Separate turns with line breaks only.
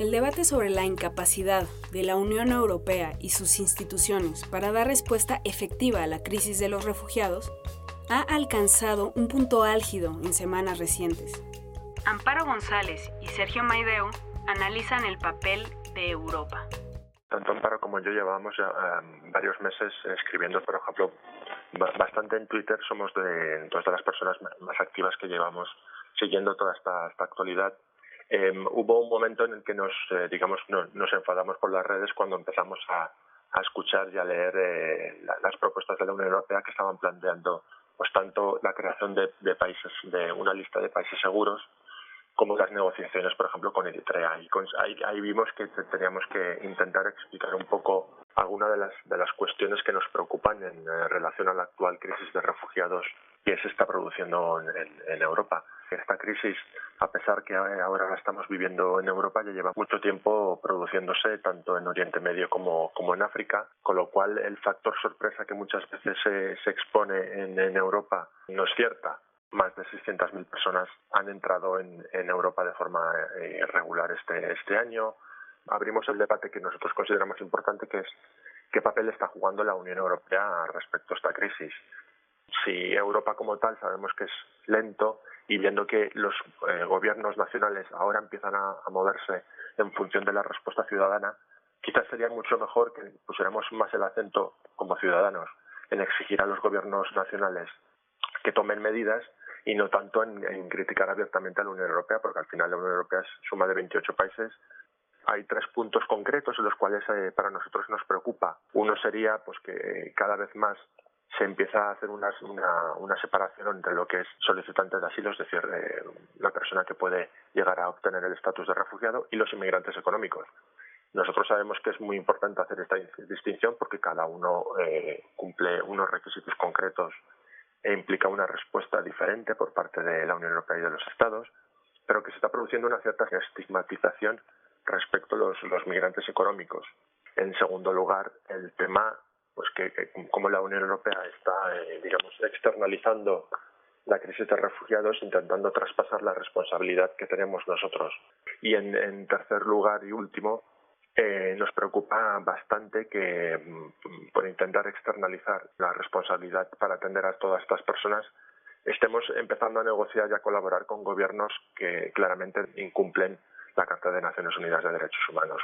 El debate sobre la incapacidad de la Unión Europea y sus instituciones para dar respuesta efectiva a la crisis de los refugiados ha alcanzado un punto álgido en semanas recientes. Amparo González y Sergio Maideu analizan el papel de Europa.
Tanto Amparo como yo llevábamos ya, eh, varios meses escribiendo, por ejemplo, bastante en Twitter, somos de, de las personas más activas que llevamos siguiendo toda esta actualidad eh, hubo un momento en el que nos, eh, digamos, nos enfadamos por las redes cuando empezamos a, escuchar y a leer eh, las propuestas de la Unión Europea que estaban planteando pues tanto la creación de, países de una lista de países seguros como las negociaciones por ejemplo con Eritrea. Y con, ahí, vimos que teníamos que intentar explicar un poco algunas de las de las cuestiones que nos preocupan en relación a la actual crisis de refugiados que se está produciendo en, en Europa. Esta crisis, a pesar que ahora la estamos viviendo en Europa, ya lleva mucho tiempo produciéndose tanto en Oriente Medio como, como en África, con lo cual el factor sorpresa que muchas veces se, se expone en, en Europa no es cierta más de 600.000 personas han entrado en, en Europa de forma eh, regular este, este año. Abrimos el debate que nosotros consideramos importante, que es qué papel está jugando la Unión Europea respecto a esta crisis. Si Europa como tal sabemos que es lento, y viendo que los eh, gobiernos nacionales ahora empiezan a, moverse en función de la respuesta ciudadana, quizás sería mucho mejor que pusiéramos más el acento como ciudadanos en exigir a los gobiernos nacionales que tomen medidas y no tanto en, criticar abiertamente a la Unión Europea, porque al final la Unión Europea es suma de 28 países. Hay tres puntos concretos en los cuales eh, para nosotros nos preocupa. Uno sería pues que cada vez más se empieza a hacer una, una, una, separación entre lo que es solicitante de asilo, es decir, eh, la persona que puede llegar a obtener el estatus de refugiado, y los inmigrantes económicos. Nosotros sabemos que es muy importante hacer esta distinción porque cada uno eh, cumple unos requisitos concretos e implica una respuesta diferente por parte de la Unión Europea y de los Estados, pero que se está produciendo una cierta estigmatización respecto a los, migrantes económicos. En segundo lugar, el tema pues que, como la Unión Europea está, eh, digamos, externalizando la crisis de refugiados, intentando traspasar la responsabilidad que tenemos nosotros. Y en, tercer lugar y último, nos preocupa bastante que mm, por intentar externalizar la responsabilidad para atender a todas estas personas, estemos empezando a negociar y a colaborar con gobiernos que claramente incumplen la Carta de Naciones Unidas de Derechos Humanos.